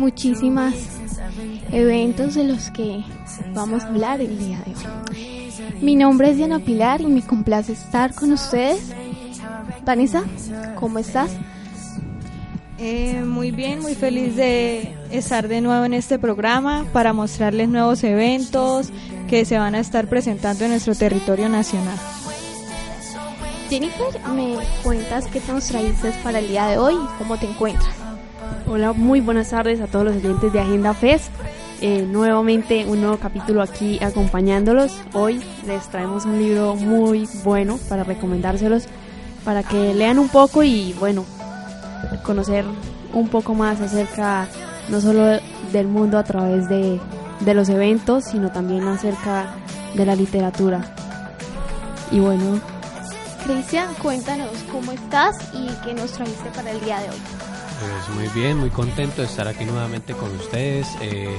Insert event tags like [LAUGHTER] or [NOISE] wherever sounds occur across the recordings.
muchísimas eventos de los que vamos a hablar el día de hoy. Mi nombre es Diana Pilar y me complace estar con ustedes. Vanessa, ¿cómo estás? Eh, muy bien, muy feliz de estar de nuevo en este programa para mostrarles nuevos eventos que se van a estar presentando en nuestro territorio nacional. Jennifer, ¿me cuentas qué nos traíste para el día de hoy y cómo te encuentras? Hola, muy buenas tardes a todos los oyentes de Agenda Fest. Eh, nuevamente un nuevo capítulo aquí acompañándolos. Hoy les traemos un libro muy bueno para recomendárselos, para que lean un poco y bueno, conocer un poco más acerca no solo del mundo a través de, de los eventos, sino también acerca de la literatura. Y bueno, Cristian, cuéntanos cómo estás y qué nos trajiste para el día de hoy. Pues muy bien, muy contento de estar aquí nuevamente con ustedes. Eh,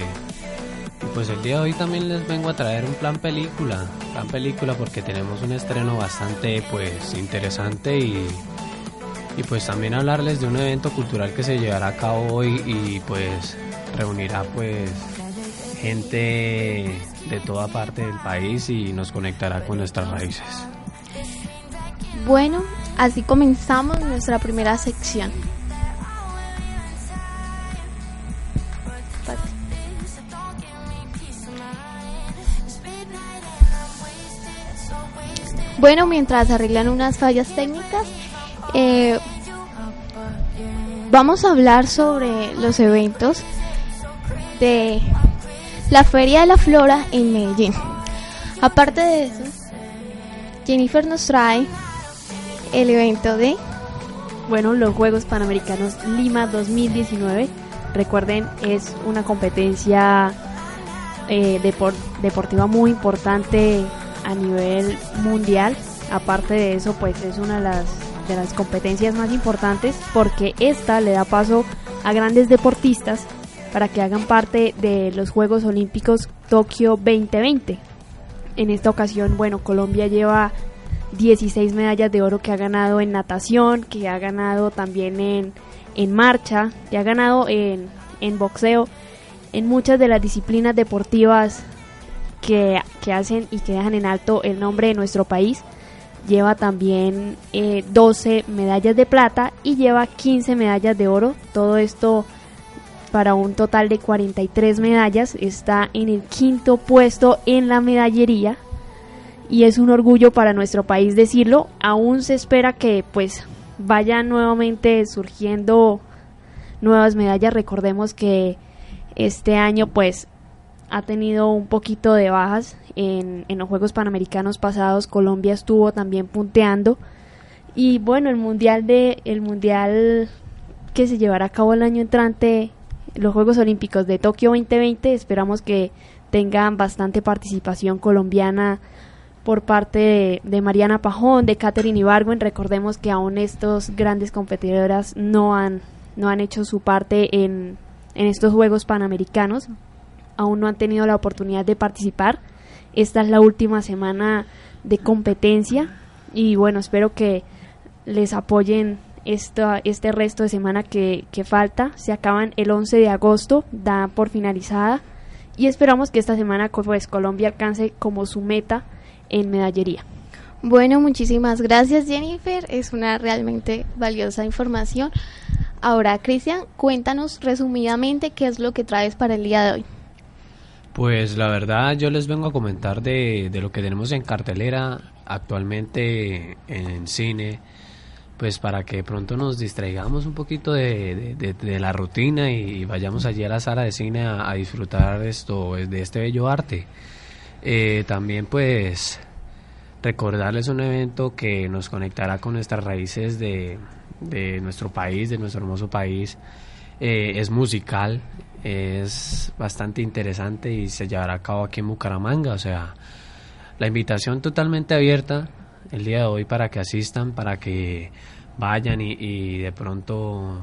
y pues el día de hoy también les vengo a traer un plan película, plan película porque tenemos un estreno bastante pues interesante y, y pues también hablarles de un evento cultural que se llevará a cabo hoy y pues reunirá pues gente de toda parte del país y nos conectará con nuestras raíces. Bueno, así comenzamos nuestra primera sección. Bueno, mientras arreglan unas fallas técnicas, eh, vamos a hablar sobre los eventos de la Feria de la Flora en Medellín. Aparte de eso, Jennifer nos trae el evento de bueno, los Juegos Panamericanos Lima 2019. Recuerden, es una competencia eh, depor- deportiva muy importante a nivel mundial. Aparte de eso, pues es una de las, de las competencias más importantes porque esta le da paso a grandes deportistas para que hagan parte de los Juegos Olímpicos Tokio 2020. En esta ocasión, bueno, Colombia lleva 16 medallas de oro que ha ganado en natación, que ha ganado también en, en marcha, que ha ganado en, en boxeo, en muchas de las disciplinas deportivas que, hacen y que dejan en alto el nombre de nuestro país. Lleva también eh, 12 medallas de plata y lleva 15 medallas de oro. Todo esto para un total de 43 medallas. Está en el quinto puesto en la medallería y es un orgullo para nuestro país decirlo. Aún se espera que pues vayan nuevamente surgiendo nuevas medallas. Recordemos que este año pues ha tenido un poquito de bajas en, en los Juegos Panamericanos pasados. Colombia estuvo también punteando y bueno el mundial de el mundial que se llevará a cabo el año entrante, los Juegos Olímpicos de Tokio 2020. Esperamos que tengan bastante participación colombiana por parte de, Mariana Pajón, de Catherine Ibargüen. Recordemos que aún estos grandes competidoras no han, no han hecho su parte en, en estos Juegos Panamericanos. Aún no han tenido la oportunidad de participar. Esta es la última semana de competencia y bueno, espero que les apoyen esta, este resto de semana que, que falta. Se acaban el 11 de agosto, da por finalizada y esperamos que esta semana pues, Colombia alcance como su meta en medallería. Bueno, muchísimas gracias Jennifer, es una realmente valiosa información. Ahora, Cristian, cuéntanos resumidamente qué es lo que traes para el día de hoy. Pues la verdad yo les vengo a comentar de, de lo que tenemos en cartelera actualmente en cine, pues para que pronto nos distraigamos un poquito de, de- la rutina y vayamos allí a la sala de cine a, a disfrutar esto, de este bello arte. Eh, también pues recordarles un evento que nos conectará con nuestras raíces de, de nuestro país, de nuestro hermoso país. eh, es musical, es bastante interesante y se llevará a cabo aquí en Bucaramanga. O sea, la invitación totalmente abierta el día de hoy para que asistan, para que vayan y, de pronto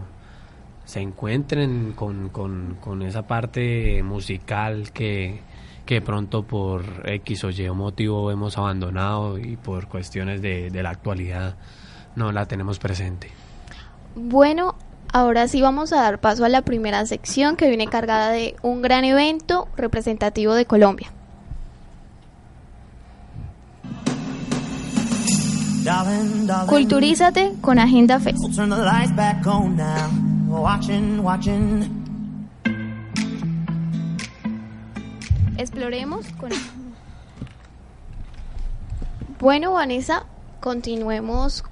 se encuentren con, con, esa parte musical que, que pronto por X o Y motivo hemos abandonado y por cuestiones de, de la actualidad no la tenemos presente. Bueno, Ahora sí vamos a dar paso a la primera sección que viene cargada de un gran evento representativo de Colombia. Culturízate con Agenda Fest. Exploremos con... Bueno, Vanessa, continuemos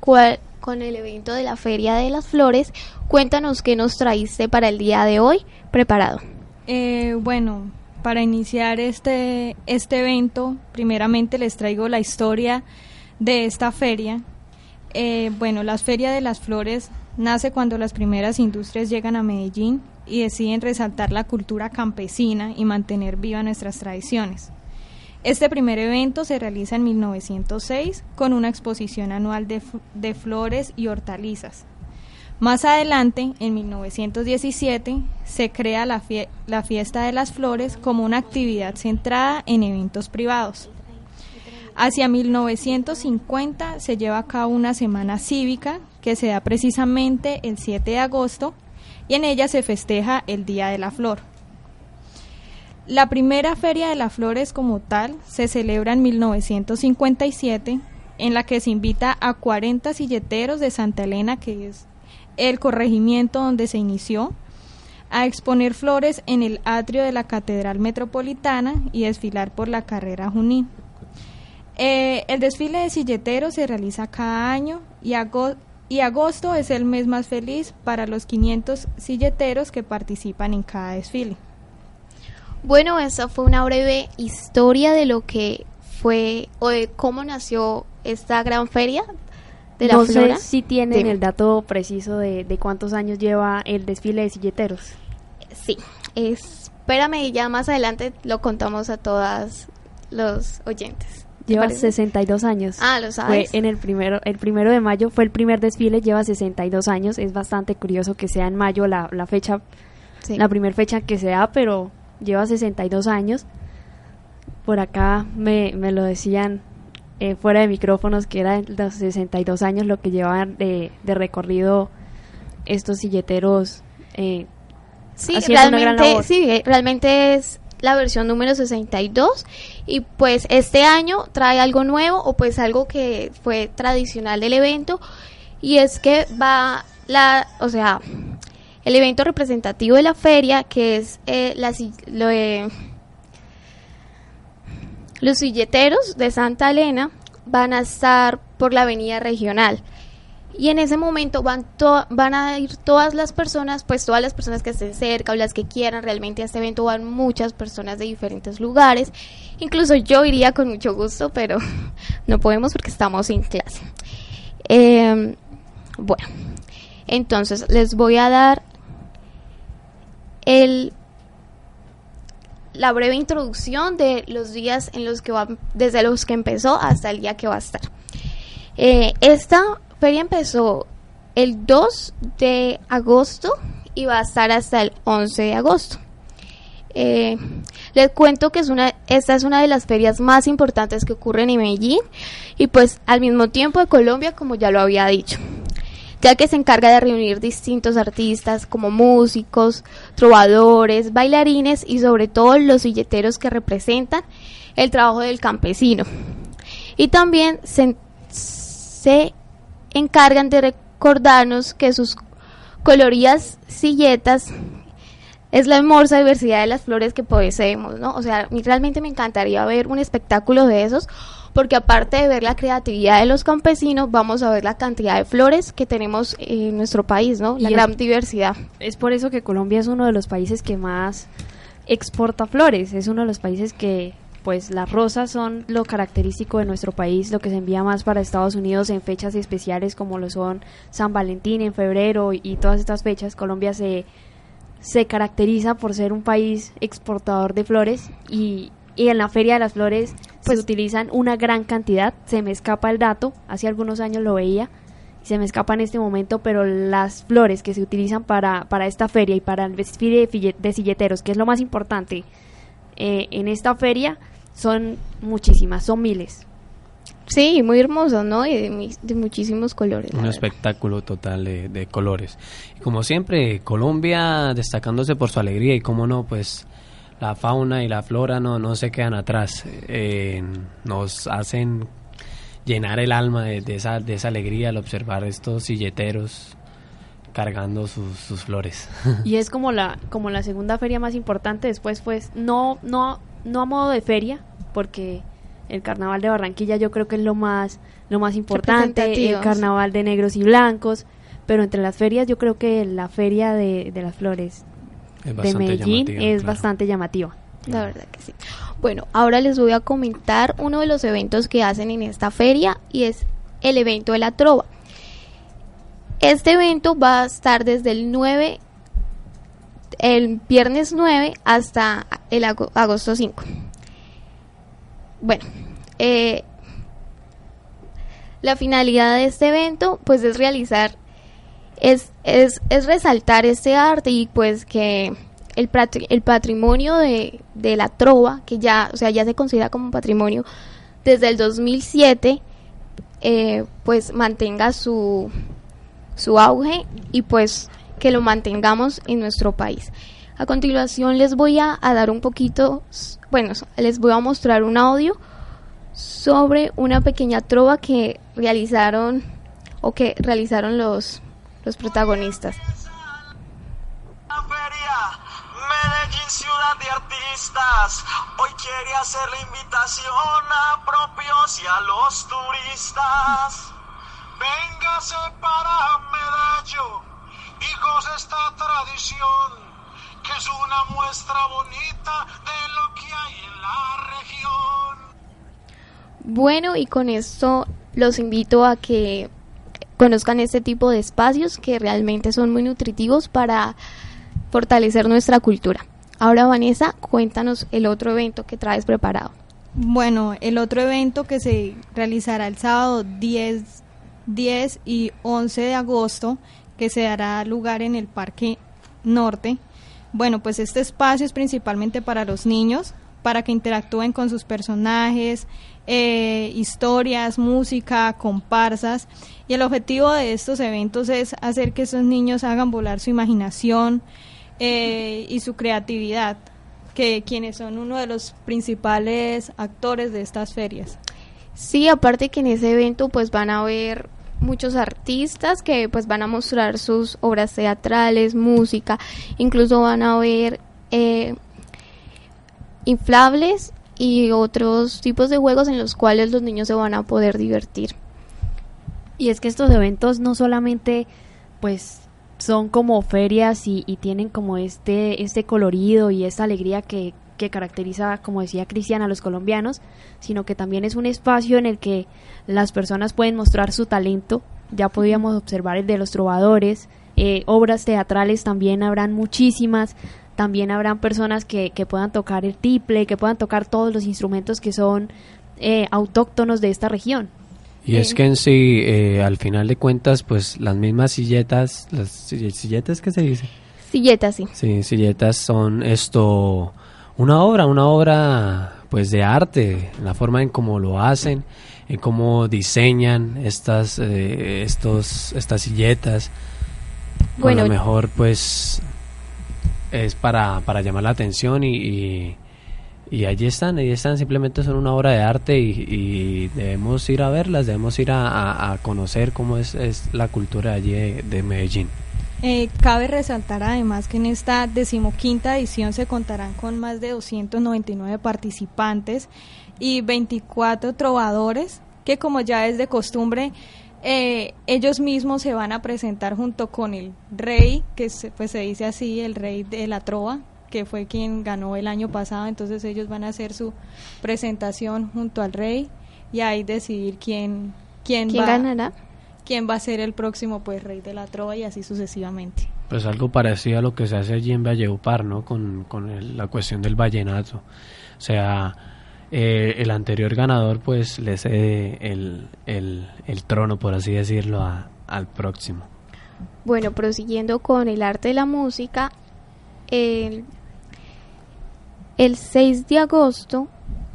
con el evento de la Feria de las Flores. Cuéntanos qué nos traíste para el día de hoy preparado. Eh, bueno, para iniciar este, este evento, primeramente les traigo la historia de esta feria. Eh, bueno, la Feria de las Flores nace cuando las primeras industrias llegan a Medellín y deciden resaltar la cultura campesina y mantener viva nuestras tradiciones. Este primer evento se realiza en 1906 con una exposición anual de, de flores y hortalizas. Más adelante, en 1917, se crea la, la, Fiesta de las Flores como una actividad centrada en eventos privados. Hacia 1950 se lleva a cabo una semana cívica que se da precisamente el 7 de agosto y en ella se festeja el Día de la Flor. La primera Feria de las Flores como tal se celebra en 1957, en la que se invita a 40 silleteros de Santa Elena, que es el corregimiento donde se inició, a exponer flores en el atrio de la Catedral Metropolitana y desfilar por la carrera Junín. Eh, el desfile de silleteros se realiza cada año y, y agosto es el mes más feliz para los 500 silleteros que participan en cada desfile. Bueno, esa fue una breve historia de lo que fue o de cómo nació esta gran feria de la no flora. Sé si tienen el dato preciso de, cuántos años lleva el desfile de silleteros. Sí, espérame, ya más adelante lo contamos a todos los oyentes. Lleva 62 años. Ah, lo sabes. Fue en el primero, el primero de mayo fue el primer desfile, lleva 62 años. Es bastante curioso que sea en mayo la, la fecha, la primera fecha que se da, pero lleva 62 años. Por acá me, me lo decían eh, fuera de micrófonos que era los 62 años lo que llevaban de, de recorrido estos silleteros. Eh, sí, realmente, sí, eh, realmente es la versión número 62 y pues este año trae algo nuevo o pues algo que fue tradicional del evento y es que va la, o sea, el evento representativo de la feria, que es eh, la, lo los silleteros de Santa Elena, van a estar por la avenida regional. Y en ese momento van, van a ir todas las personas, pues todas las personas que estén cerca o las que quieran realmente a este evento, van muchas personas de diferentes lugares. Incluso yo iría con mucho gusto, pero [LAUGHS] no podemos porque estamos en clase. Em, bueno, entonces les voy a dar el, la breve introducción de los días en los que va, desde los que empezó hasta el día que va a estar. Eh, esta feria empezó el 2 de agosto y va a estar hasta el 11 de agosto. Eh, les cuento que es una, esta es una de las ferias más importantes que ocurren en Medellín y pues al mismo tiempo de Colombia, como ya lo había dicho ya que se encarga de reunir distintos artistas como músicos, trovadores, bailarines y sobre todo los silleteros que representan el trabajo del campesino. Y también se, encargan de recordarnos que sus coloridas silletas es la hermosa diversidad de las flores que poseemos, ¿no? O sea, realmente me encantaría ver un espectáculo de esos porque aparte de ver la creatividad de los campesinos, vamos a ver la cantidad de flores que tenemos en nuestro país, ¿no? La gran diversidad. Es por eso que Colombia es uno de los países que más exporta flores, es uno de los países que pues las rosas son lo característico de nuestro país, lo que se envía más para Estados Unidos en fechas especiales como lo son San Valentín en febrero y, todas estas fechas. Colombia se se caracteriza por ser un país exportador de flores y, y en la Feria de las Flores pues utilizan una gran cantidad. Se me escapa el dato, hace algunos años lo veía, se me escapa en este momento, pero las flores que se utilizan para, para esta feria y para el desfile de, silleteros, que es lo más importante eh, en esta feria, son muchísimas, son miles. Sí, muy hermoso, ¿no? Y de, muchísimos colores. Un espectáculo total de, colores. Y como siempre, Colombia destacándose por su alegría y como no, pues la fauna y la flora no, no se quedan atrás. Eh, nos hacen llenar el alma de, esa, de esa alegría al observar estos silleteros cargando sus, sus, flores. [LAUGHS] Y es como la, como la segunda feria más importante después, pues, no, no, no a modo de feria, porque el carnaval de Barranquilla yo creo que es lo más, lo más importante, el carnaval de negros y blancos, pero entre las ferias yo creo que la feria de, de las flores de Medellín es bastante llamativa. La verdad que sí. Bueno, ahora les voy a comentar uno de los eventos que hacen en esta feria y es el evento de la trova. Este evento va a estar desde el 9, el viernes 9 hasta el agosto 5. Bueno, eh, la finalidad de este evento pues es realizar, es, es, es resaltar este arte y pues que el, el patrimonio de, de, la trova, que ya, o sea, ya se considera como patrimonio desde el 2007, eh, pues mantenga su, su auge y pues que lo mantengamos en nuestro país. A continuación les voy a, a, dar un poquito, bueno, les voy a mostrar un audio sobre una pequeña trova que realizaron o que realizaron los, los protagonistas. Medellín, ciudad de artistas, hoy quiere hacer la invitación a propios y a los turistas. Véngase para Medallo, hijos de esta tradición, que es una muestra bonita de lo que hay en la región. Bueno, y con esto los invito a que conozcan este tipo de espacios que realmente son muy nutritivos para fortalecer nuestra cultura. Ahora, Vanessa, cuéntanos el otro evento que traes preparado. Bueno, el otro evento que se realizará el sábado 10, 10 y 11 de agosto, que se dará lugar en el Parque Norte. Bueno, pues este espacio es principalmente para los niños, para que interactúen con sus personajes, eh, historias, música, comparsas. Y el objetivo de estos eventos es hacer que esos niños hagan volar su imaginación, eh, y su creatividad, que quienes son uno de los principales actores de estas ferias. Sí, aparte que en ese evento pues van a ver muchos artistas que pues van a mostrar sus obras teatrales, música, incluso van a ver eh, inflables y otros tipos de juegos en los cuales los niños se van a poder divertir. Y es que estos eventos no solamente pues son como ferias y, tienen como este, este colorido y esta alegría que, que caracteriza, como decía Cristian, a los colombianos, sino que también es un espacio en el que las personas pueden mostrar su talento. Ya podíamos observar el de los trovadores, eh, obras teatrales también habrán muchísimas, también habrán personas que, que, puedan tocar el tiple, que puedan tocar todos los instrumentos que son eh, autóctonos de esta región. Y es que en sí, eh, al final de cuentas, pues las mismas silletas, las silletas que se dice. Silletas, sí. Sí, silletas son esto, una obra, una obra pues de arte, la forma en cómo lo hacen, en cómo diseñan estas, eh, estos, estas silletas. Bueno, a lo mejor pues es para, para llamar la atención y y allí están, allí están, simplemente son una obra de arte y, debemos ir a verlas, debemos ir a, conocer cómo es, la cultura allí de, Medellín. Eh, cabe resaltar además que en esta decimoquinta edición se contarán con más de 299 participantes y 24 trovadores que como ya es de costumbre eh, ellos mismos se van a presentar junto con el rey, que pues se dice así, el rey de la trova, que fue quien ganó el año pasado, entonces ellos van a hacer su presentación junto al rey y ahí decidir quién quién, va, ganará, quién va a ser el próximo pues rey de la trova y así sucesivamente. pues algo parecido a lo que se hace allí en Valleupar, ¿no? Con, con el- la cuestión del vallenato. O sea, eh, el anterior ganador pues le cede el, el, trono, por así decirlo, a- al próximo. Bueno, prosiguiendo con el arte de la música, el, el 6 de agosto,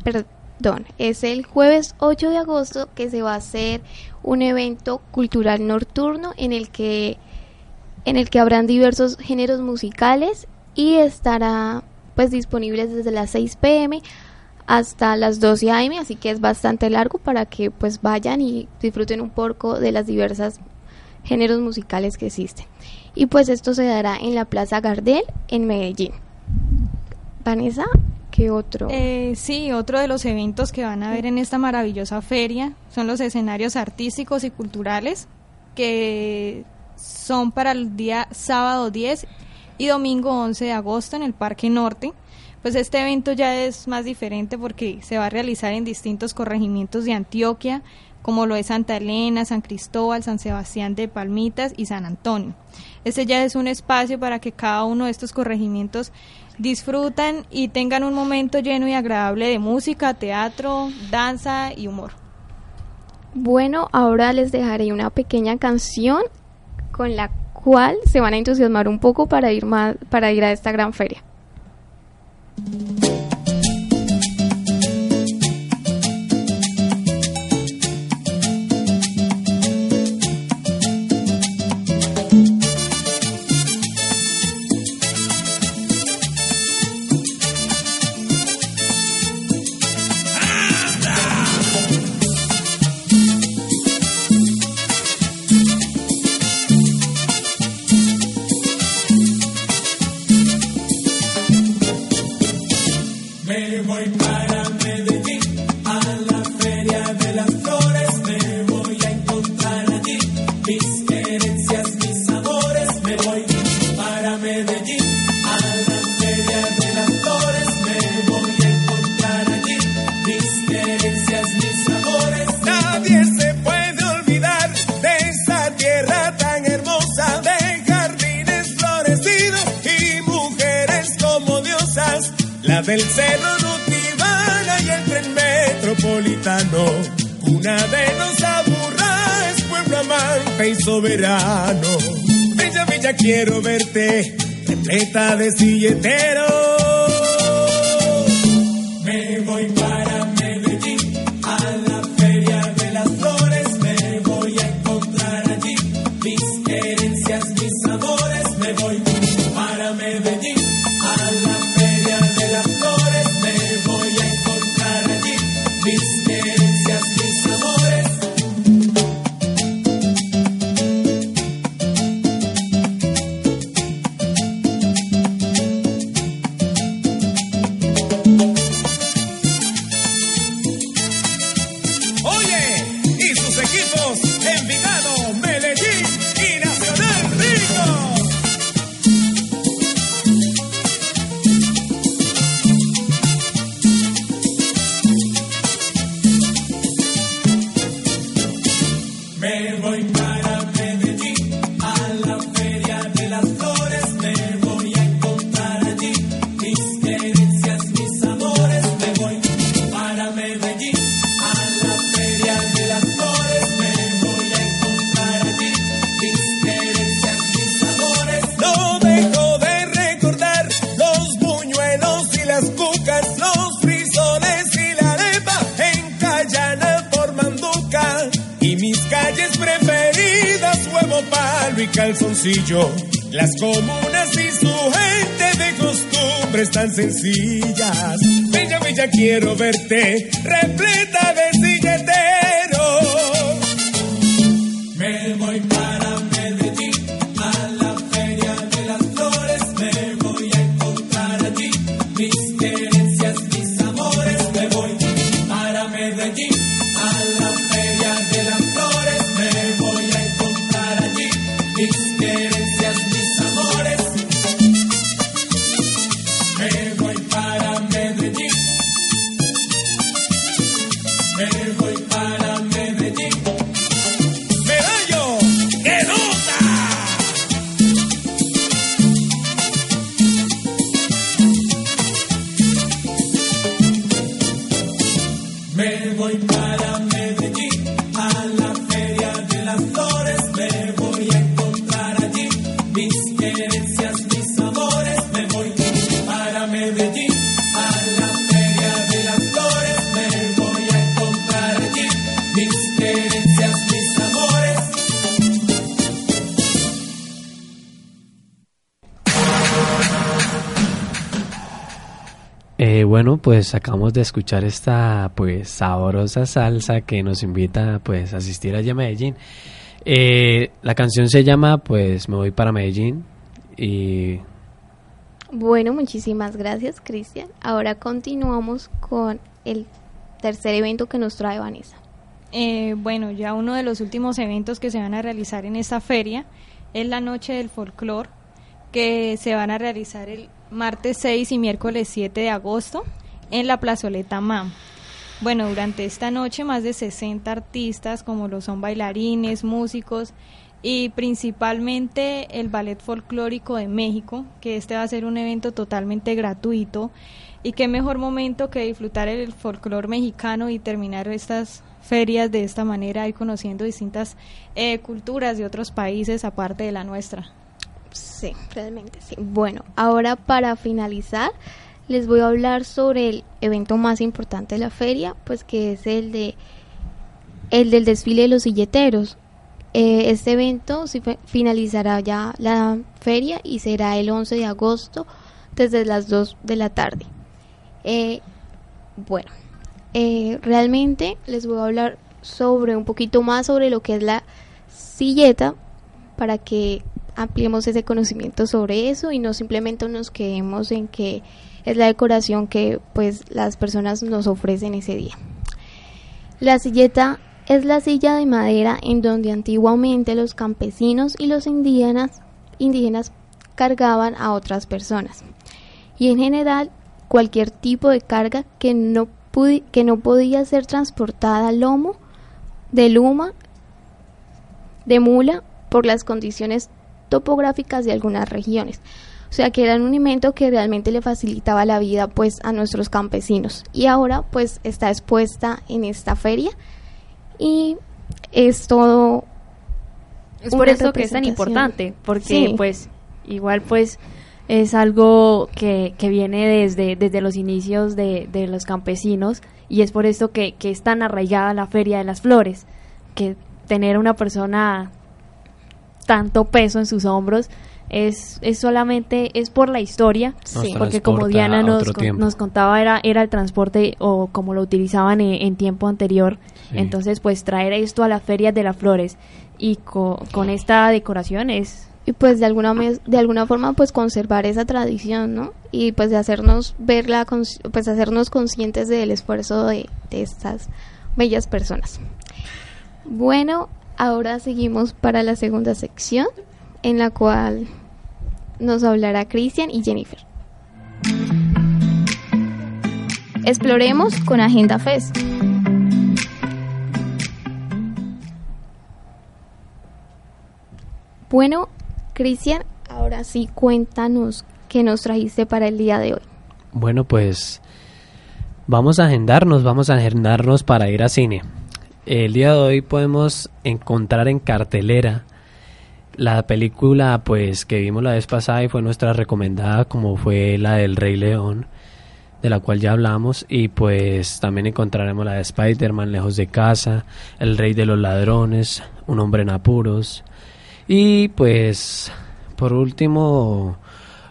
perdón, es el jueves 8 de agosto que se va a hacer un evento cultural nocturno en el que en el que habrán diversos géneros musicales y estará pues disponibles desde las 6 pm hasta las 12 am, así que es bastante largo para que pues vayan y disfruten un poco de las diversas géneros musicales que existen. Y pues esto se dará en la Plaza Gardel en Medellín. Vanessa, ¿qué otro? Eh, sí, otro de los eventos que van a ver en esta maravillosa feria son los escenarios artísticos y culturales que son para el día sábado 10 y domingo 11 de agosto en el Parque Norte. Pues este evento ya es más diferente porque se va a realizar en distintos corregimientos de Antioquia, como lo es Santa Elena, San Cristóbal, San Sebastián de Palmitas y San Antonio. Este ya es un espacio para que cada uno de estos corregimientos disfrutan y tengan un momento lleno y agradable de música, teatro, danza y humor. Bueno, ahora les dejaré una pequeña canción con la cual se van a entusiasmar un poco para ir más, para ir a esta gran feria. Thank you. Quiero verte, repleta de silleteros. Verte, pues acabamos de escuchar esta pues sabrosa salsa que nos invita pues a asistir allá a Medellín. Eh, la canción se llama pues Me voy para Medellín y Bueno, muchísimas gracias, Cristian. Ahora continuamos con el tercer evento que nos trae Vanessa. Eh, bueno, ya uno de los últimos eventos que se van a realizar en esta feria es la Noche del Folclor, que se van a realizar el martes 6 y miércoles 7 de agosto en la plazoleta MAM. Bueno, durante esta noche más de 60 artistas, como lo son bailarines, músicos y principalmente el Ballet Folclórico de México, que este va a ser un evento totalmente gratuito y qué mejor momento que disfrutar el folclor mexicano y terminar estas ferias de esta manera y conociendo distintas eh, culturas de otros países aparte de la nuestra. Sí, realmente sí. Bueno, ahora para finalizar, les voy a hablar sobre el evento más importante de la feria, pues que es el de el del desfile de los silleteros. Eh, este evento finalizará ya la feria y será el 11 de agosto desde las 2 de la tarde. Eh, bueno, eh, realmente les voy a hablar sobre un poquito más sobre lo que es la silleta para que ampliemos ese conocimiento sobre eso y no simplemente nos quedemos en que es la decoración que pues las personas nos ofrecen ese día. La silleta es la silla de madera en donde antiguamente los campesinos y los indígenas, indígenas cargaban a otras personas. Y en general cualquier tipo de carga que no, que no podía ser transportada al lomo de luma, de mula, por las condiciones topográficas de algunas regiones. O sea que era un invento que realmente le facilitaba la vida pues a nuestros campesinos. Y ahora pues está expuesta en esta feria y es todo Es por eso que es tan importante, porque Sí. pues igual pues es algo que, que viene desde, desde los inicios de, de los campesinos y es por esto que, que es tan arraigada la Feria de las Flores, que tener una persona tanto peso en sus hombros es, es solamente, es por la historia, Sí. porque como Diana nos, con- nos contaba era, era el transporte o como lo utilizaban en, en tiempo anterior, Sí. entonces pues traer esto a la Feria de las Flores y co- con esta decoración es y pues de alguna mes- de alguna forma pues conservar esa tradición no y pues de hacernos verla pues hacernos conscientes del esfuerzo de, de estas bellas personas bueno ahora seguimos para la segunda sección en la cual nos hablará Cristian y Jennifer exploremos con Agenda Fest Bueno, Cristian, ahora sí cuéntanos qué nos trajiste para el día de hoy. Bueno, pues vamos a agendarnos, vamos a agendarnos para ir a cine. El día de hoy podemos encontrar en cartelera la película pues que vimos la vez pasada y fue nuestra recomendada como fue la del Rey León de la cual ya hablamos y pues también encontraremos la de Spider-Man lejos de casa, El Rey de los Ladrones, Un hombre en apuros. Y pues por último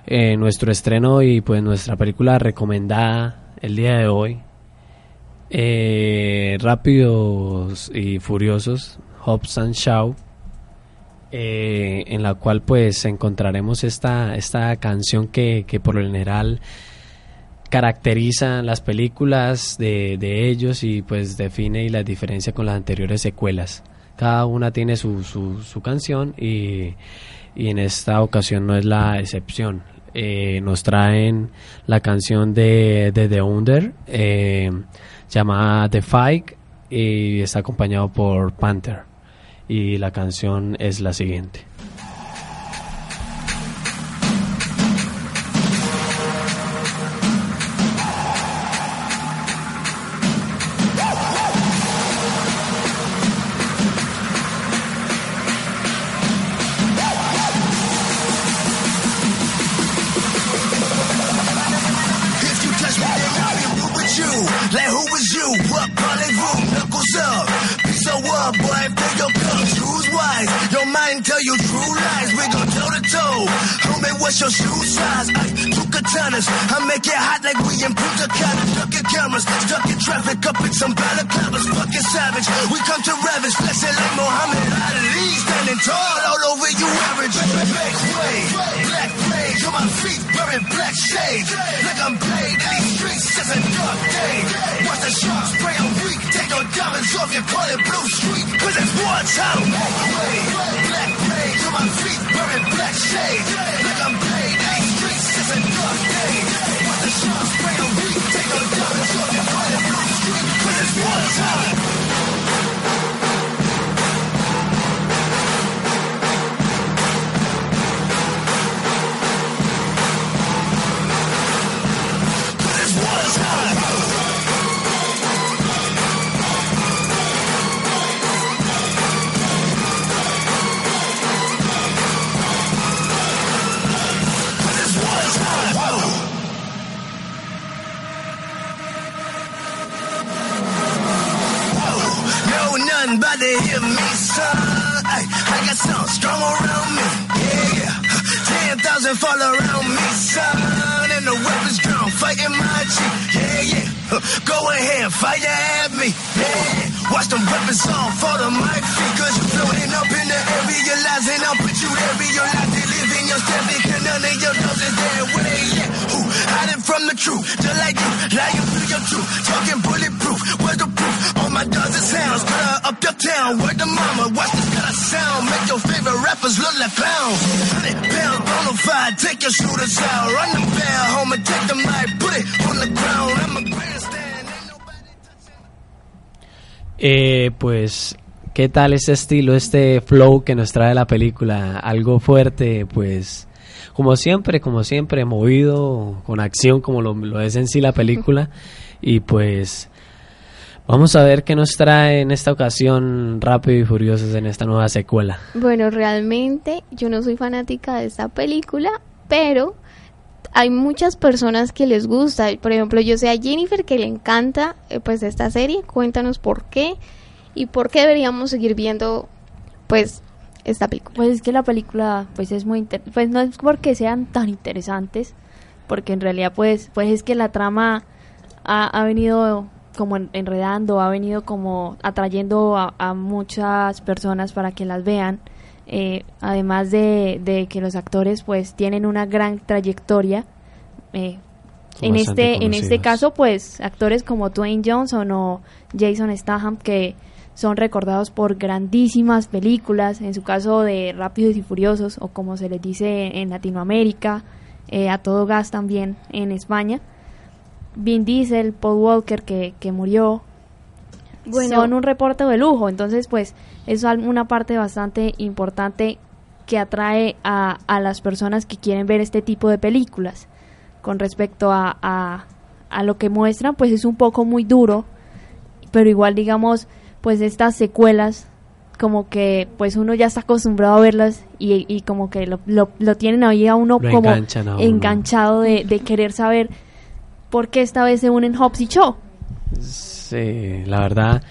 eh, nuestro estreno y pues nuestra película recomendada el día de hoy eh, Rápidos y Furiosos Hobbs and Shaw eh, en la cual pues encontraremos esta, esta canción que, que por lo general caracteriza las películas de, de ellos y pues define y las diferencia con las anteriores secuelas. Cada una tiene su, su, su canción y, y en esta ocasión no es la excepción. Eh, nos traen la canción de, de The Under eh, llamada The Fight y está acompañado por Panther y la canción es la siguiente. Watch them weapons on, fall to my. Cause you're floating up in the air, realizing I'll put you there, realize they live in your step. Because none of your dogs is there. Where they at? Who? Hiding from the truth, just like you. Lying through your truth, talking bulletproof. Where's the proof? All my and sounds. Cut up your town. Word the mama, watch this kind of sound. Make your favorite rappers look like clowns. Hundred pounds, bona fide. Take your shooters out. Run the bell home and take the mic. Put it on the Eh, pues, ¿qué tal este estilo, este flow que nos trae la película? Algo fuerte, pues, como siempre, como siempre, movido, con acción, como lo, lo es en sí la película. [LAUGHS] Y pues, vamos a ver qué nos trae en esta ocasión Rápido y Furiosos en esta nueva secuela. Bueno, realmente yo no soy fanática de esta película, pero hay muchas personas que les gusta. Por ejemplo, yo sé a Jennifer que le encanta eh, pues esta serie. Cuéntanos por qué y por qué deberíamos seguir viendo pues esta película. Pues es que la película pues es muy inter- pues no es porque sean tan interesantes, porque en realidad pues pues es que la trama ha, ha venido como en- enredando, ha venido como atrayendo a muchas personas para que las vean. Eh, además de, de que los actores pues tienen una gran trayectoria. eh, en este en este caso pues actores como Dwayne Johnson o Jason Statham que son recordados por grandísimas películas, en su caso de Rápidos y Furiosos o como se les dice en Latinoamérica, eh, a todo gas también en España. Vin Diesel, Paul Walker que, que murió, Bueno. son un reporte de lujo, entonces pues es una parte bastante importante que atrae a, a las personas que quieren ver este tipo de películas. Con respecto a, a, a lo que muestran, pues es un poco muy duro, pero igual digamos, pues estas secuelas, como que pues uno ya está acostumbrado a verlas y, y como que lo, lo, lo tienen ahí a uno Lo como enganchan a uno. enganchado de, de querer saber por qué esta vez se unen Hobbs y Shaw. Sí, la verdad,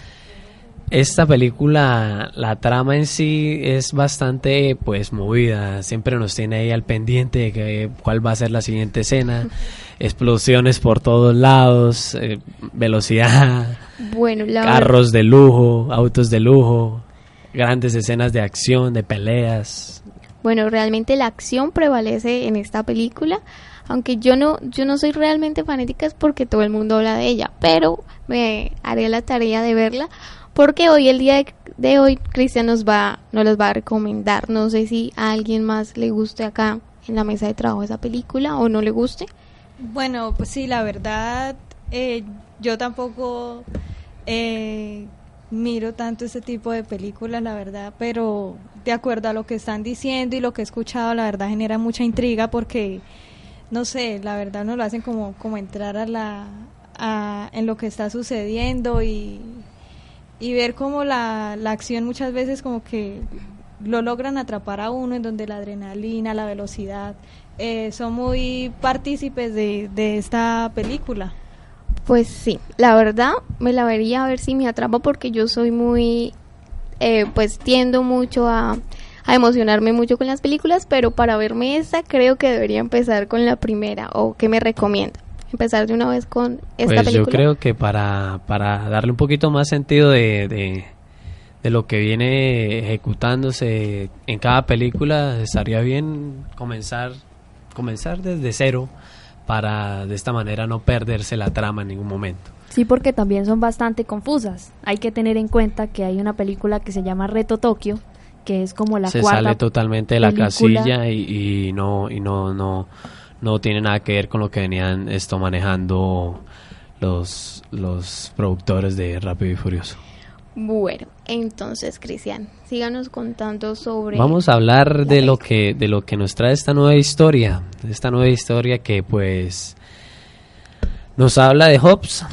esta película, la trama en sí es bastante, pues, movida. Siempre nos tiene ahí al pendiente de que, cuál va a ser la siguiente escena. [LAUGHS] Explosiones por todos lados, eh, velocidad, Bueno, la carros de lujo, autos de lujo, grandes escenas de acción, de peleas. Bueno, realmente la acción prevalece en esta película, aunque yo no yo no soy realmente fanática es porque todo el mundo habla de ella, pero me haré la tarea de verla porque hoy el día de, hoy Cristian nos va nos los va a recomendar. No sé si a alguien más le guste acá en la mesa de trabajo esa película o no le guste. Bueno, pues sí, la verdad, eh, yo tampoco eh, miro tanto ese tipo de películas, la verdad, pero de acuerdo a lo que están diciendo y lo que he escuchado, la verdad genera mucha intriga porque, no sé, la verdad nos lo hacen como, como entrar a la, a- en lo que está sucediendo y, y ver cómo la, la acción muchas veces como que lo logran atrapar a uno en donde la adrenalina, la velocidad eh, son muy partícipes de, de esta película. Pues sí, la verdad me la vería a ver si me atrapa porque yo soy muy, eh, pues tiendo mucho a, a emocionarme mucho con las películas, pero para verme esta creo que debería empezar con la primera o que me recomienda. Empezar de una vez con esta Pues yo película. creo que para, para darle un poquito más sentido de, de, de lo que viene ejecutándose en cada película, estaría bien comenzar, comenzar desde cero para de esta manera no perderse la trama en ningún momento. Sí, porque también son bastante confusas. Hay que tener en cuenta que hay una película que se llama Reto Tokio, que es como la Se cuarta sale totalmente de la película. casilla y, y no y no no no tiene nada que ver con lo que venían esto manejando los los productores de Rápido y Furioso. Bueno, entonces, Cristian, síganos contando sobre... Vamos a hablar la de lo que de lo que nos trae esta nueva historia, esta nueva historia que pues nos habla de Hobbs,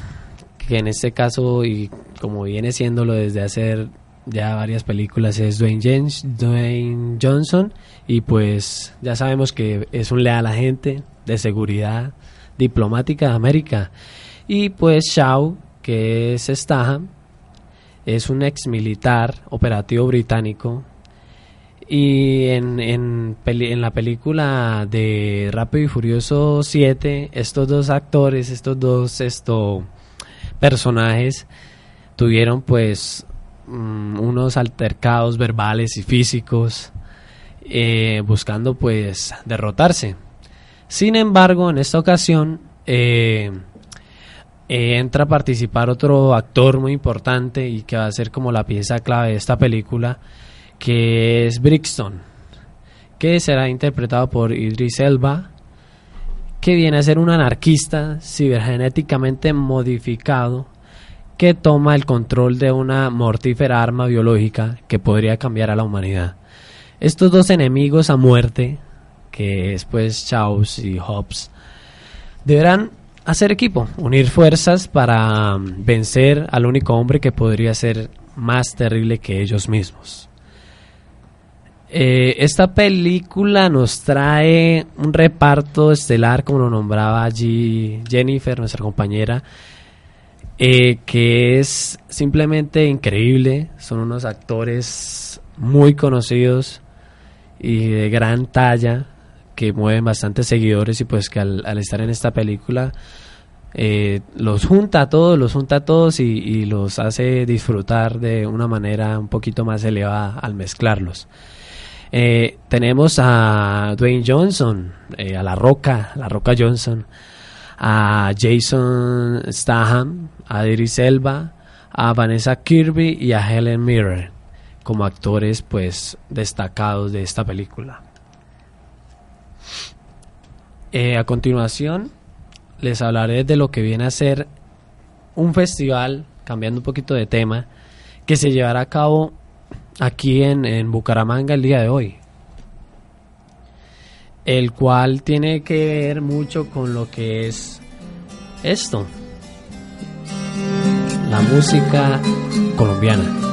que en este caso y como viene siéndolo desde hacer ya varias películas es Dwayne, James, Dwayne Johnson y pues ya sabemos que es un leal agente de seguridad diplomática de América. Y pues Shaw que es Statham es un ex militar operativo británico. Y en, en, en la película de Rápido y Furioso 7, estos dos actores, estos dos esto, personajes tuvieron pues mm, unos altercados verbales y físicos eh, buscando pues derrotarse. Sin embargo, en esta ocasión eh, eh, entra a participar otro actor muy importante y que va a ser como la pieza clave de esta película, que es Brixton, que será interpretado por Idris Elba, que viene a ser un anarquista cibergenéticamente modificado que toma el control de una mortífera arma biológica que podría cambiar a la humanidad. Estos dos enemigos a muerte, que es pues Chaos y Hobbs, deberán hacer equipo, unir fuerzas para mm, vencer al único hombre que podría ser más terrible que ellos mismos. Eh, esta película nos trae un reparto estelar, como lo nombraba allí Jennifer, nuestra compañera, eh, que es simplemente increíble. Son unos actores muy conocidos y de gran talla que mueven bastantes seguidores y pues que al, estar en esta película eh, los junta a todos, los junta a todos y, los hace disfrutar de una manera un poquito más elevada al mezclarlos. Eh, tenemos a Dwayne Johnson, a La Roca, La Roca Johnson, a Jason Statham, a Idris Elba, a Vanessa Kirby y a Helen Mirren como actores pues destacados de esta película. Eh, a continuación les hablaré de lo que viene a ser un festival, cambiando un poquito de tema, que se llevará a cabo aquí en, en Bucaramanga el día de hoy. El cual tiene que ver mucho con lo que es esto. La música colombiana.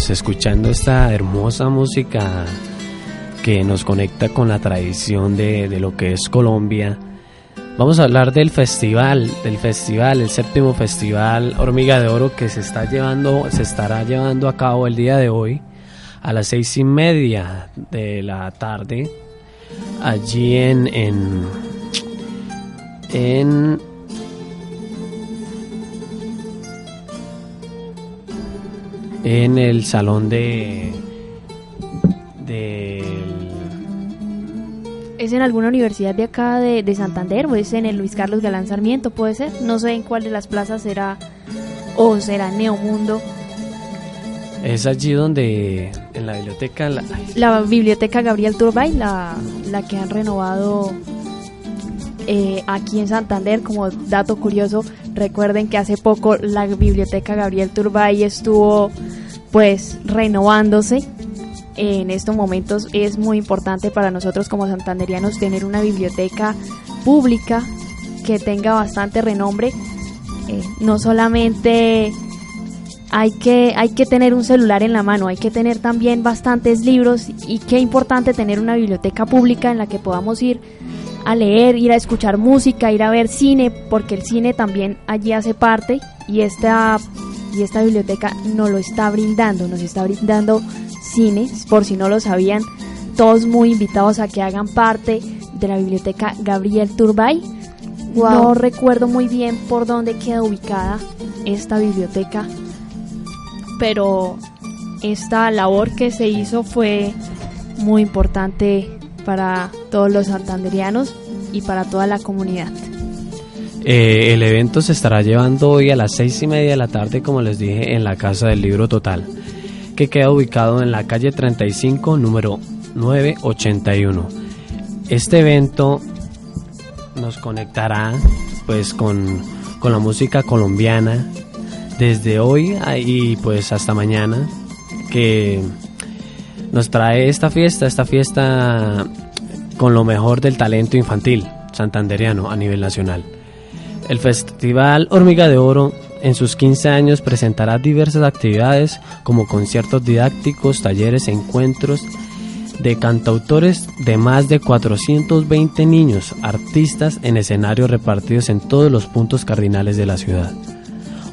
Pues escuchando esta hermosa música que nos conecta con la tradición de, de lo que es Colombia, vamos a hablar del festival, del festival, el séptimo festival Hormiga de Oro que se está llevando, se estará llevando a cabo el día de hoy a las seis y media de la tarde allí en en, en en el salón de del ¿Es en alguna universidad de acá de, de Santander o es en el Luis Carlos Galán Sarmiento? Puede ser. No sé en cuál de las plazas será o será Neomundo. es allí donde en la biblioteca la- La biblioteca Gabriel Turbay, la, la que han renovado eh, aquí en Santander, como dato curioso, recuerden que hace poco la biblioteca Gabriel Turbay estuvo pues renovándose. En estos momentos es muy importante para nosotros como santanderianos tener una biblioteca pública que tenga bastante renombre. Eh, no solamente hay que, hay que tener un celular en la mano, hay que tener también bastantes libros y qué importante tener una biblioteca pública en la que podamos ir a leer, ir a escuchar música, ir a ver cine, porque el cine también allí hace parte y esta, y esta biblioteca nos lo está brindando, nos está brindando cine, por si no lo sabían, todos muy invitados a que hagan parte de la biblioteca Gabriel Turbay. Wow. No recuerdo muy bien por dónde queda ubicada esta biblioteca, pero esta labor que se hizo fue muy importante para todos los santanderianos y para toda la comunidad. Eh, el evento se estará llevando hoy a las seis y media de la tarde, como les dije, en la Casa del Libro Total, que queda ubicado en la calle 35, número 981. Este evento nos conectará pues con, con la música colombiana desde hoy y pues hasta mañana, que nos trae esta fiesta, esta fiesta con lo mejor del talento infantil santanderiano a nivel nacional. El Festival Hormiga de Oro en sus 15 años presentará diversas actividades como conciertos didácticos, talleres, encuentros de cantautores de más de 420 niños, artistas en escenarios repartidos en todos los puntos cardinales de la ciudad.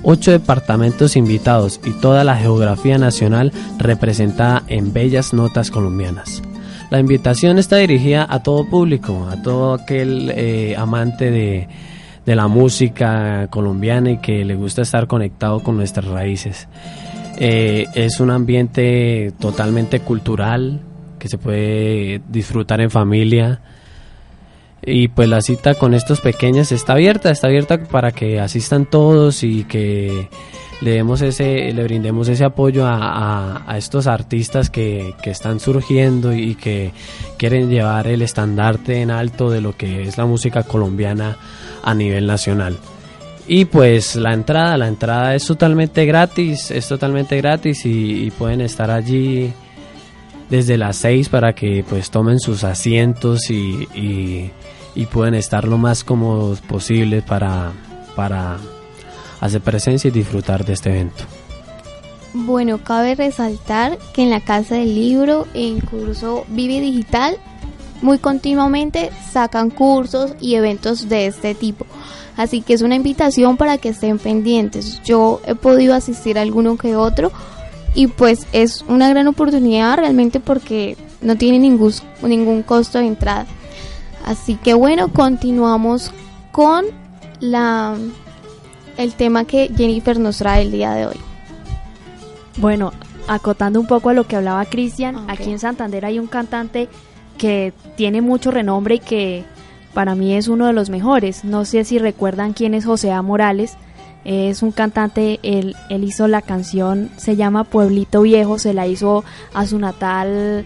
Ocho departamentos invitados y toda la geografía nacional representada en bellas notas colombianas. La invitación está dirigida a todo público, a todo aquel eh, amante de, de la música colombiana y que le gusta estar conectado con nuestras raíces. Eh, es un ambiente totalmente cultural que se puede disfrutar en familia. Y pues la cita con estos pequeños está abierta, está abierta para que asistan todos y que le demos ese, le brindemos ese apoyo a, a- estos artistas que, que están surgiendo y que quieren llevar el estandarte en alto de lo que es la música colombiana a nivel nacional. Y pues la entrada, la entrada es totalmente gratis, es totalmente gratis y pueden estar allí desde las 6 para que pues tomen sus asientos y, y, y puedan estar lo más cómodos posible para, para hacer presencia y disfrutar de este evento. Bueno, cabe resaltar que en la Casa del Libro, en curso Vive Digital, muy continuamente sacan cursos y eventos de este tipo. Así que es una invitación para que estén pendientes. Yo he podido asistir a alguno que otro y pues es una gran oportunidad realmente porque no tiene ningún, ningún costo de entrada. Así que bueno, continuamos con la el tema que Jennifer nos trae el día de hoy. Bueno, acotando un poco a lo que hablaba Cristian, Ok. aquí en Santander hay un cantante que tiene mucho renombre y que para mí es uno de los mejores. No sé si recuerdan quién es José A. Morales. Es un cantante, él, él hizo la canción, se llama Pueblito Viejo, se la hizo a su natal,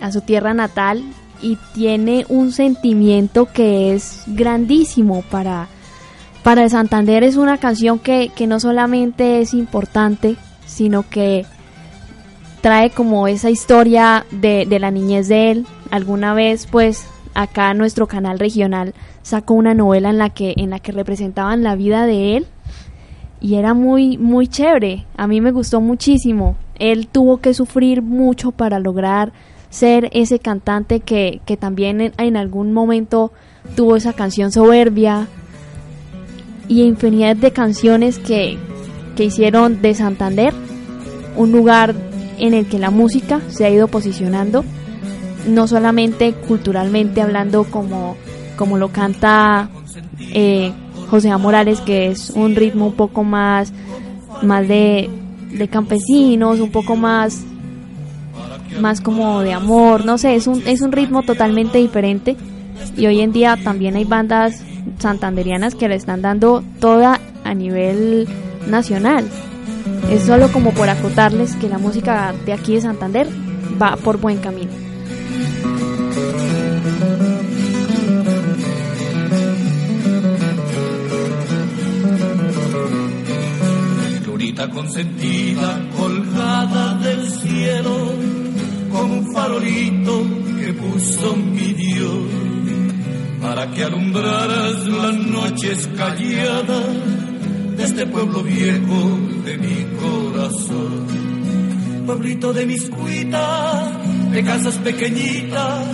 a su tierra natal y tiene un sentimiento que es grandísimo para, para Santander. Es una canción que, que no solamente es importante, sino que trae como esa historia de, de la niñez de él. Alguna vez, pues, acá nuestro canal regional sacó una novela en la que, en la que representaban la vida de él y era muy, muy chévere. A mí me gustó muchísimo. Él tuvo que sufrir mucho para lograr ser ese cantante que, que también en, algún momento tuvo esa canción soberbia y infinidad de canciones que, que hicieron de Santander un lugar en el que la música se ha ido posicionando, no solamente culturalmente hablando como, como lo canta eh, José. Morales, que es un ritmo un poco más, más de, de campesinos, un poco más, más como de amor, no sé, es un, es un ritmo totalmente diferente. Y hoy en día también hay bandas santanderianas que le están dando toda a nivel nacional. Es solo como por acotarles que la música de aquí de Santander va por buen camino. Consentida, colgada del cielo, como un farolito que puso mi Dios, para que alumbraras las noches calladas de este pueblo viejo de mi corazón. Pueblito de mis cuitas, de casas pequeñitas,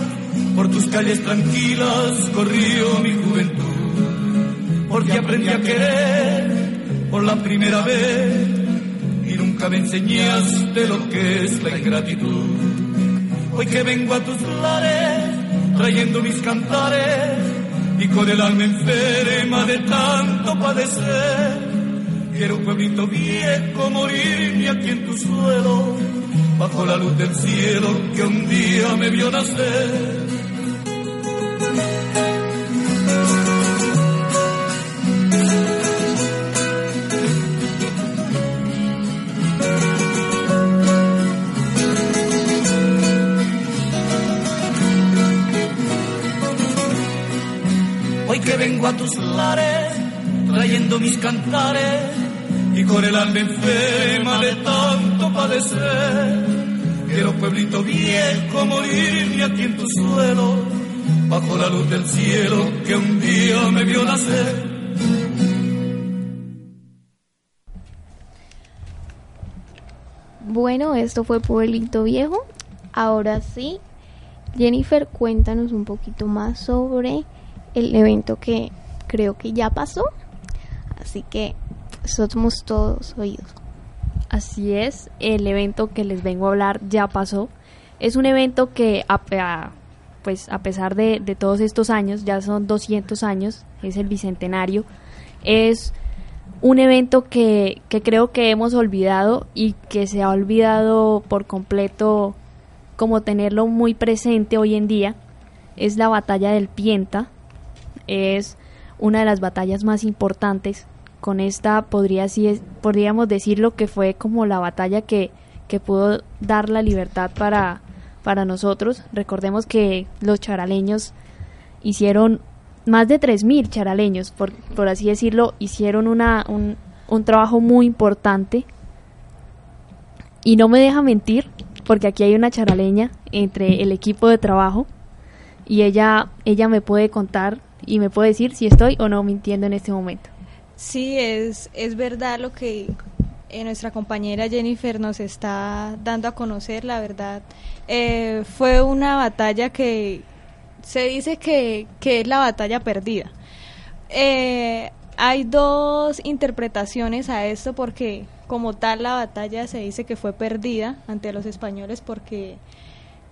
por tus calles tranquilas corrió mi juventud, porque aprendí a querer por la primera vez nunca me enseñaste lo que es la ingratitud. Hoy que vengo a tus lares, trayendo mis cantares y con el alma enferma de tanto padecer. Quiero un pueblito viejo morirme aquí en tu suelo, bajo la luz del cielo que un día me vio nacer. Que vengo a tus lares, trayendo mis cantares y con el alma enferma de tanto padecer. Quiero pueblito viejo morirme aquí en tu suelo, bajo la luz del cielo que un día me vio nacer. Bueno, esto fue Pueblito Viejo. Ahora sí, Jennifer, cuéntanos un poquito más sobre el evento que creo que ya pasó. Así que somos todos oídos. Así es, el evento que les vengo a hablar ya pasó. Es un evento que, a, pues a pesar de, de todos estos años, ya son 200 años, es el bicentenario, es un evento que, que creo que hemos olvidado y que se ha olvidado por completo como tenerlo muy presente hoy en día. Es la batalla del Pienta, es una de las batallas más importantes. Con esta podría podríamos decirlo que fue como la batalla que, que pudo dar la libertad para, para nosotros. Recordemos que los charaleños hicieron más de 3.000 charaleños, por, por así decirlo, hicieron una, un, un trabajo muy importante. Y no me deja mentir, porque aquí hay una charaleña entre el equipo de trabajo y ella, ella me puede contar y me puede decir si estoy o no mintiendo en este momento. Sí, es, es verdad lo que eh, nuestra compañera Jennifer nos está dando a conocer, la verdad. Eh, fue una batalla que se dice que, que es la batalla perdida. Eh, hay dos interpretaciones a esto porque como tal la batalla se dice que fue perdida ante los españoles porque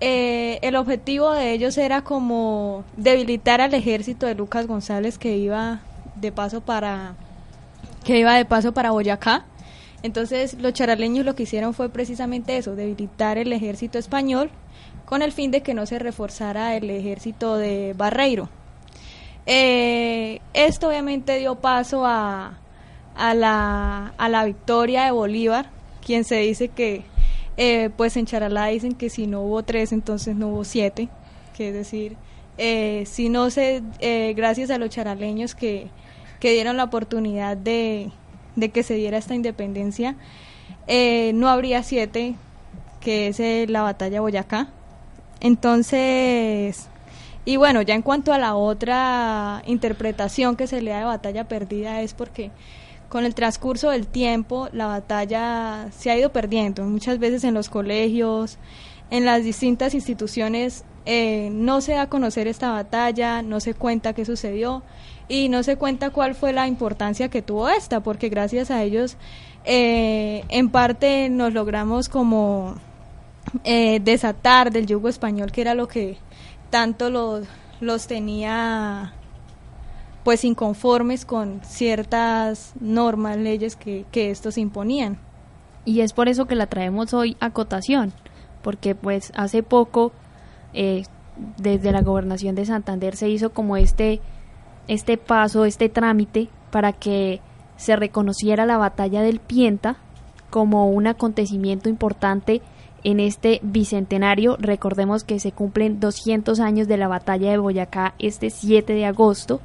eh, el objetivo de ellos era como debilitar al ejército de Lucas González que iba de paso para que iba de paso para Boyacá. Entonces los charaleños lo que hicieron fue precisamente eso, debilitar el ejército español con el fin de que no se reforzara el ejército de Barreiro. Eh, esto obviamente dio paso a, la victoria de Bolívar, quien se dice que, eh, pues en Charalá dicen que si no hubo tres, entonces no hubo siete, que es decir, eh, si no se, eh, gracias a los charaleños que, que dieron la oportunidad de, de que se diera esta independencia, eh, no habría siete, que es eh, la batalla Boyacá. Entonces, y bueno, ya en cuanto a la otra interpretación que se le da de batalla perdida es porque con el transcurso del tiempo la batalla se ha ido perdiendo. Muchas veces en los colegios, en las distintas instituciones eh, no se da a conocer esta batalla, no se cuenta qué sucedió y no se cuenta cuál fue la importancia que tuvo esta, porque gracias a ellos eh, en parte nos logramos como eh, desatar del yugo español, que era lo que tanto los, los tenía pues inconformes con ciertas normas, leyes que, que estos imponían. Y es por eso que la traemos hoy a cotación, porque pues hace poco eh, desde la gobernación de Santander se hizo como este, este paso, este trámite para que se reconociera la batalla del Pienta como un acontecimiento importante en este bicentenario. Recordemos que se cumplen 200 años de la batalla de Boyacá este 7 de agosto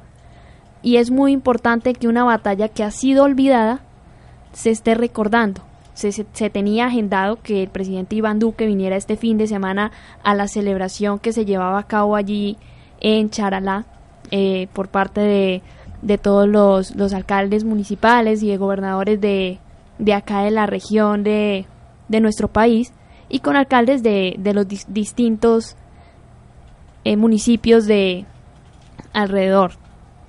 y es muy importante que una batalla que ha sido olvidada se esté recordando se, tenía agendado que el presidente Iván Duque viniera este fin de semana a la celebración que se llevaba a cabo allí en Charalá eh, por parte de, de todos los, los, alcaldes municipales y de gobernadores de, de acá de la región de, de, nuestro país y con alcaldes de, de los distintos eh, municipios de alrededor.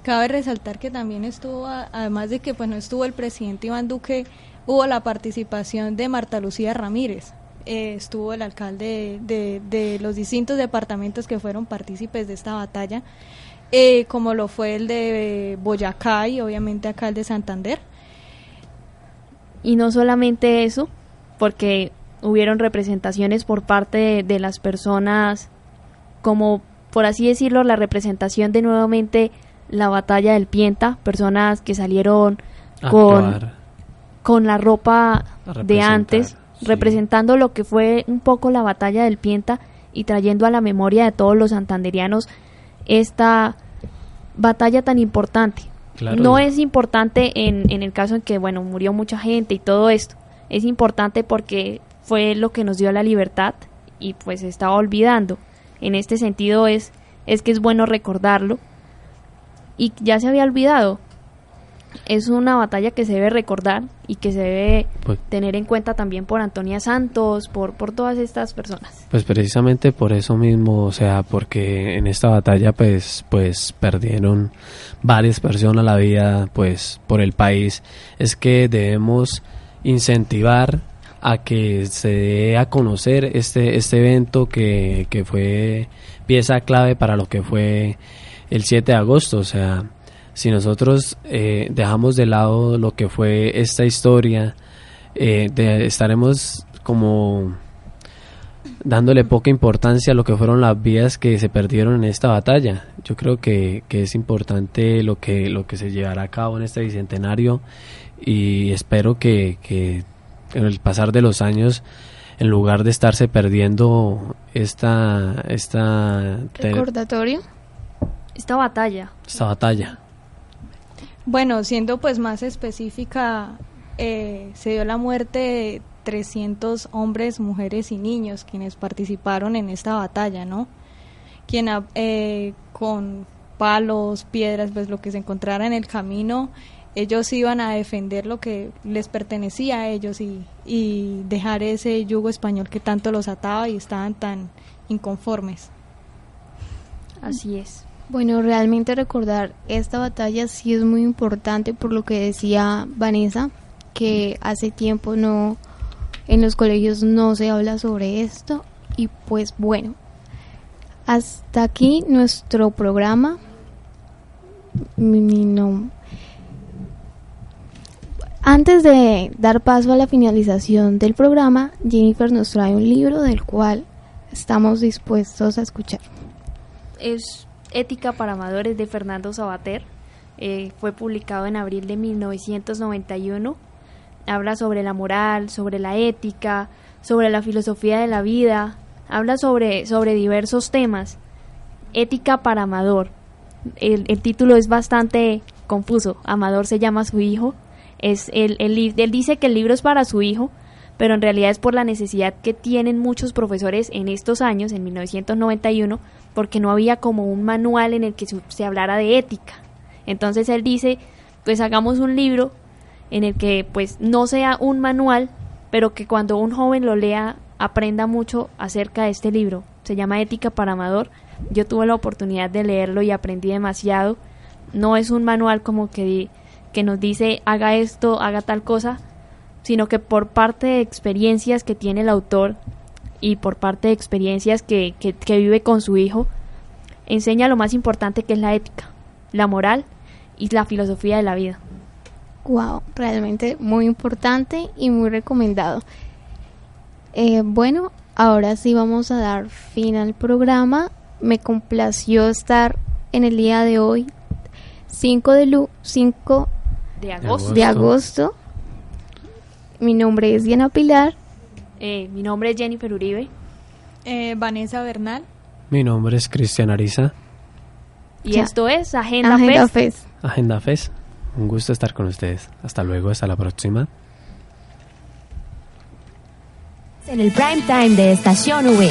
Cabe resaltar que también estuvo, además de que pues no estuvo el presidente Iván Duque hubo la participación de Marta Lucía Ramírez. Eh, estuvo el alcalde de, los distintos departamentos que fueron partícipes de esta batalla, eh, como lo fue el de Boyacá y obviamente acá el de Santander. Y no solamente eso, porque hubieron representaciones por parte de, las personas, como por así decirlo, la representación de nuevamente la batalla del Pienta, personas que salieron con con la ropa de antes, representando lo que fue un poco la batalla del Pienta y trayendo a la memoria de todos los santanderianos esta batalla tan importante. No es importante en, en el caso en que, bueno, murió mucha gente y todo esto. Es importante porque fue lo que nos dio la libertad y pues se estaba olvidando. En este sentido es, es que es bueno recordarlo y ya se había olvidado es una batalla que se debe recordar y que se debe pues tener en cuenta también por Antonia Santos, por, por todas estas personas. Pues precisamente por eso mismo, o sea, porque en esta batalla pues, pues perdieron varias personas la vida pues por el país, es que debemos incentivar a que se dé a conocer este, este evento que, que fue pieza clave para lo que fue el 7 de agosto, o sea, si nosotros eh, dejamos de lado lo que fue esta historia, eh, estaremos como dándole poca importancia a lo que fueron las vidas que se perdieron en esta batalla. Yo creo que, es importante lo que, lo que se llevará a cabo en este bicentenario y espero que, que en el pasar de los años en lugar de estarse perdiendo esta esta recordatorio esta batalla esta batalla bueno, siendo pues más específica, eh, se dio la muerte de 300 hombres, mujeres y niños quienes participaron en esta batalla, ¿no? Quien eh, con palos, piedras, pues lo que se encontrara en el camino, ellos iban a defender lo que les pertenecía a ellos y, y dejar ese yugo español que tanto los ataba y estaban tan inconformes. Así es. Bueno, realmente recordar esta batalla sí es muy importante por lo que decía Vanessa, que hace tiempo no en los colegios no se habla sobre esto y pues bueno, hasta aquí nuestro programa. Antes de dar paso a la finalización del programa, Jennifer nos trae un libro del cual estamos dispuestos a escuchar. Es Ética para Amadores de Fernando Sabater. Eh, fue publicado en abril de 1991. Habla sobre la moral, sobre la ética, sobre la filosofía de la vida. Habla sobre, sobre diversos temas. Ética para Amador. El, título es bastante confuso. Amador se llama su hijo. Es el, él dice que el libro es para su hijo, pero en realidad es por la necesidad que tienen muchos profesores en estos años, en 1991, porque no había como un manual en el que se hablara de ética. Entonces él dice, pues hagamos un libro en el que pues no sea un manual, pero que cuando un joven lo lea aprenda mucho acerca de este libro. Se llama Ética para Amador. Yo tuve la oportunidad de leerlo y aprendí demasiado. No es un manual como que, que nos dice haga esto, haga tal cosa, sino que por parte de experiencias que tiene el autor y por parte de experiencias que, que, que vive con su hijo, enseña lo más importante que es la ética, la moral y la filosofía de la vida. Wow, realmente muy importante y muy recomendado. Eh, bueno, ahora sí vamos a dar fin al programa. Me complació estar en el día de hoy, 5 de, lu 5 De agosto. de agosto. Mi nombre es Diana Pilar. Eh, mi nombre es Jennifer Uribe Eh, Vanessa Bernal. Mi nombre es Cristian Ariza, y Ya. esto es Agenda, Agenda Fest. Fest. Agenda FES. Un gusto estar con ustedes. Hasta luego, hasta la próxima. En el prime time de Estación V.